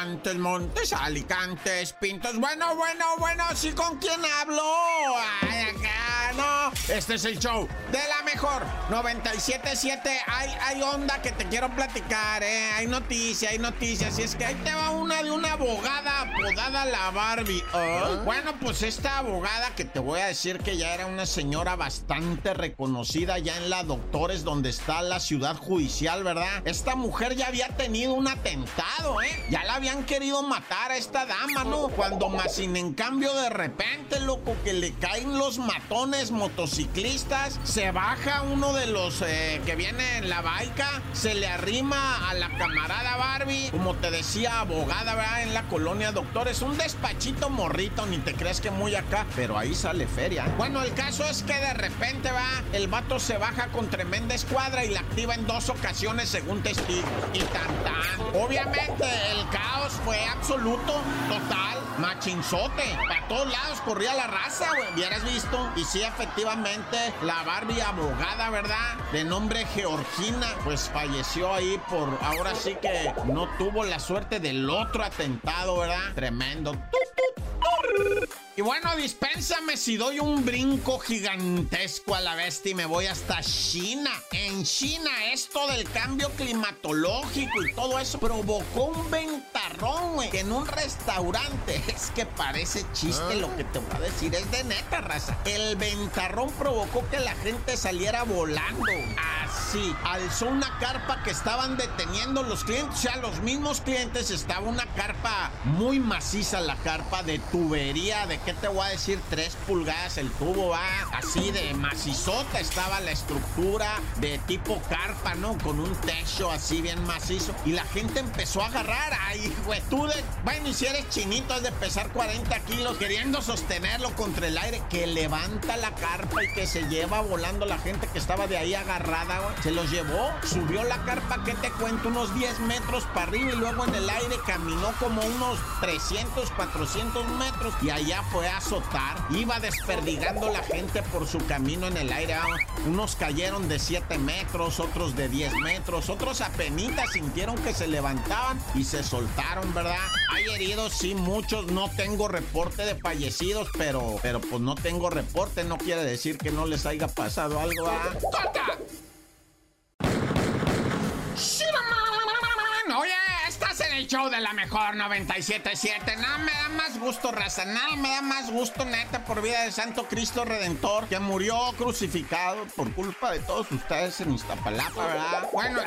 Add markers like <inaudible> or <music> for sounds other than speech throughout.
Montes, Montes, Alicantes, Pintos. Bueno, bueno, bueno, ¿sí con quién hablo? Ay, acá, no. Este es el show de la mejor 977. Hay, hay onda que te quiero platicar, ¿eh? Hay noticias, hay noticias. Y es que ahí te va una de una abogada apodada la Barbie. Bueno, pues esta abogada que te voy a decir que ya era una señora bastante reconocida ya en la Doctores, donde está la ciudad judicial, ¿verdad? Esta mujer ya había tenido un atentado, ¿eh? Ya la habían querido matar a esta dama, ¿no? Cuando más sin en cambio de repente, loco, que le caen los matones motociclistas, se baja uno de los eh, que viene en la baica, se le arrima a la camarada Barbie, como te decía, abogada, ¿verdad? En la colonia Doctores, un despachito morrito, ni te crees que muy acá, pero ahí sale feria. Bueno, el caso es que de repente va, el vato se baja con tremenda escuadra y la activa en dos ocasiones según testigos. Y tan tan. Obviamente el fue absoluto, total, machinzote. Para todos lados corría la raza, güey. Hubieras visto. Y sí, efectivamente, la Barbie abogada, ¿verdad? De nombre Georgina, pues falleció ahí por. Ahora sí que no tuvo la suerte del otro atentado, ¿verdad? Tremendo. Y bueno, dispénsame si doy un brinco gigantesco a la bestia y me voy hasta China. En China, esto del cambio climatológico y todo eso provocó un ventarrón, güey, en un restaurante. <laughs> Es que parece chiste lo que te voy a decir, es de neta, raza. El ventarrón provocó que la gente saliera volando. Así, alzó una carpa que estaban deteniendo los clientes, o sea, los mismos clientes, estaba una carpa muy maciza, la carpa de tubería de ¿qué te voy a decir? Tres pulgadas el tubo, va. Así de macizota estaba la estructura de tipo carpa, ¿no? Con un techo así bien macizo. Y la gente empezó a agarrar. Ay, güey, tú de. Bueno, y si eres chinito, es de pesar 40 kilos, queriendo sostenerlo contra el aire, que levanta la carpa y que se lleva volando la gente que estaba de ahí agarrada, güey. Se los llevó, subió la carpa, ¿qué te cuento? Unos 10 metros para arriba y luego en el aire caminó como unos 300, 400 metros. Y allá fue a azotar, iba desperdigando la gente por su camino en el aire. Unos cayeron de 7 metros, otros de 10 metros, otros apenas sintieron que se levantaban y se soltaron, ¿verdad? Hay heridos, sí, muchos. No tengo reporte de fallecidos, pero, pero pues no tengo reporte. No quiere decir que no les haya pasado algo a. ¡Corta! Show de la mejor 977. Nada me da más gusto, raza. Nada me da más gusto, neta, por vida de Santo Cristo Redentor, que murió crucificado por culpa de todos ustedes en Iztapalapa, ¿verdad? Bueno,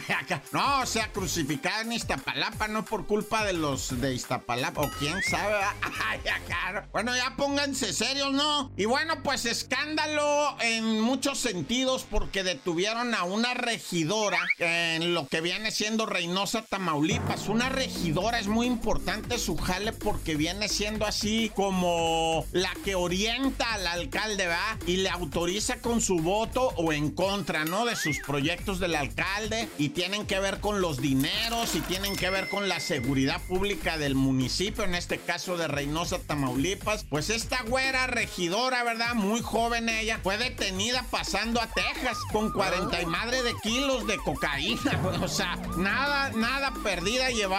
<laughs> no, o sea, crucificado en Iztapalapa, no por culpa de los de Iztapalapa, o quién sabe, <laughs> Bueno, ya pónganse serios, ¿no? Y bueno, pues escándalo en muchos sentidos porque detuvieron a una regidora en lo que viene siendo Reynosa, Tamaulipas. Una regidora es muy importante su jale porque viene siendo así como la que orienta al alcalde, ¿va? Y le autoriza con su voto o en contra, ¿no? De sus proyectos del alcalde y tienen que ver con los dineros y tienen que ver con la seguridad pública del municipio, en este caso de Reynosa, Tamaulipas. Pues esta güera regidora, ¿verdad? Muy joven ella, fue detenida pasando a Texas con 40 y madre de kilos de cocaína. <laughs> O sea, nada, nada perdida llevaba,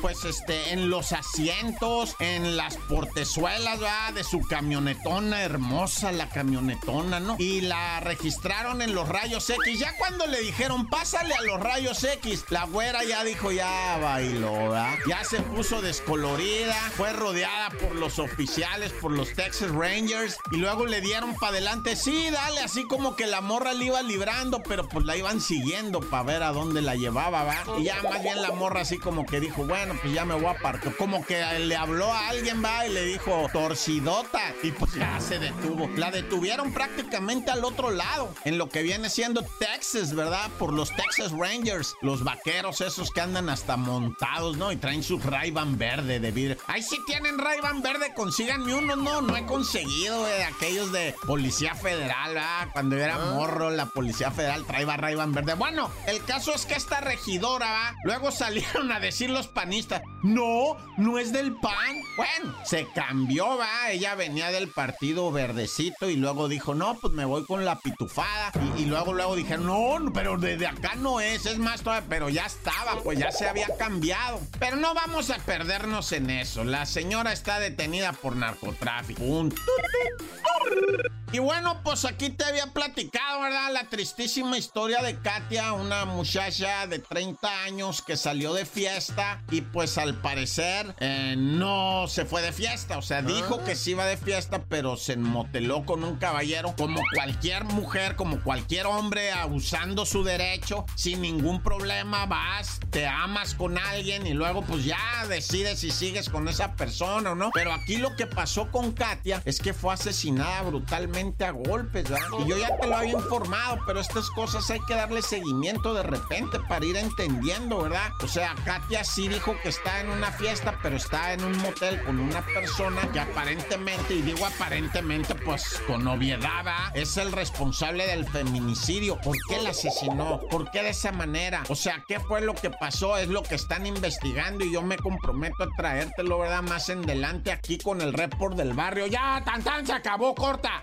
pues, este, en los asientos, en las portezuelas, ¿verdad? De su camionetona, hermosa la camionetona, ¿no? Y la registraron en los rayos X. Ya cuando le dijeron, pásale a los rayos X, la güera ya dijo, ya bailó, ¿verdad? Ya se puso descolorida, fue rodeada por los oficiales, por los Texas Rangers, y luego le dieron para adelante, sí, dale, así como que la morra le iba librando, pero pues la iban siguiendo para ver a dónde la llevaba, ¿verdad? Y ya más bien la morra así como que dijo, bueno, pues ya me voy a apartar. Como que le habló a alguien, va, y le dijo, torcidota. Y pues ya se detuvo. La detuvieron prácticamente al otro lado, en lo que viene siendo Texas, ¿verdad? Por los Texas Rangers, los vaqueros esos que andan hasta montados, ¿no? Y traen su ray verde de vidrio. Ay, si tienen ray verde, consíganme uno. No, no he conseguido, de aquellos de Policía Federal, ¿verdad? Cuando yo era morro, la Policía Federal traía ray verde. Bueno, el caso es que esta regidora, ¿va? Luego salieron a decir los panistas, no, no es del PAN, Bueno, se cambió, va. Ella venía del partido verdecito y luego dijo, no, pues me voy con la pitufada. Y, luego, luego dije, no, pero desde acá no es, es más todavía, pero ya estaba, pues ya se había cambiado. Pero no vamos a perdernos en eso. La señora está detenida por narcotráfico. Y bueno, pues aquí te había platicado, ¿verdad? La tristísima historia de Katia, una muchacha de 30 años que salió de fiesta y pues al parecer eh, no se fue de fiesta. O sea, dijo que sí iba de fiesta, pero se moteló con un caballero como cualquier mujer, como cualquier hombre, abusando su derecho, sin ningún problema. Vas, te amas con alguien y luego pues ya decides si sigues con esa persona o no. Pero aquí lo que pasó con Katia es que fue asesinada brutalmente a golpes, ¿verdad? Y yo ya te lo había informado, pero estas cosas hay que darle seguimiento de repente para ir entendiendo, ¿verdad? O sea, Katia sí dijo que está en una fiesta, pero está en un motel con una persona que aparentemente, y digo aparentemente, pues con obviedad, es el responsable del feminicidio. ¿Por qué la asesinó? ¿Por qué de esa manera? O sea, ¿qué fue lo que pasó? Es lo que están investigando y yo me comprometo a traértelo, ¿verdad? Más en adelante aquí con el report del barrio. Ya, tan tan se acabó, corta.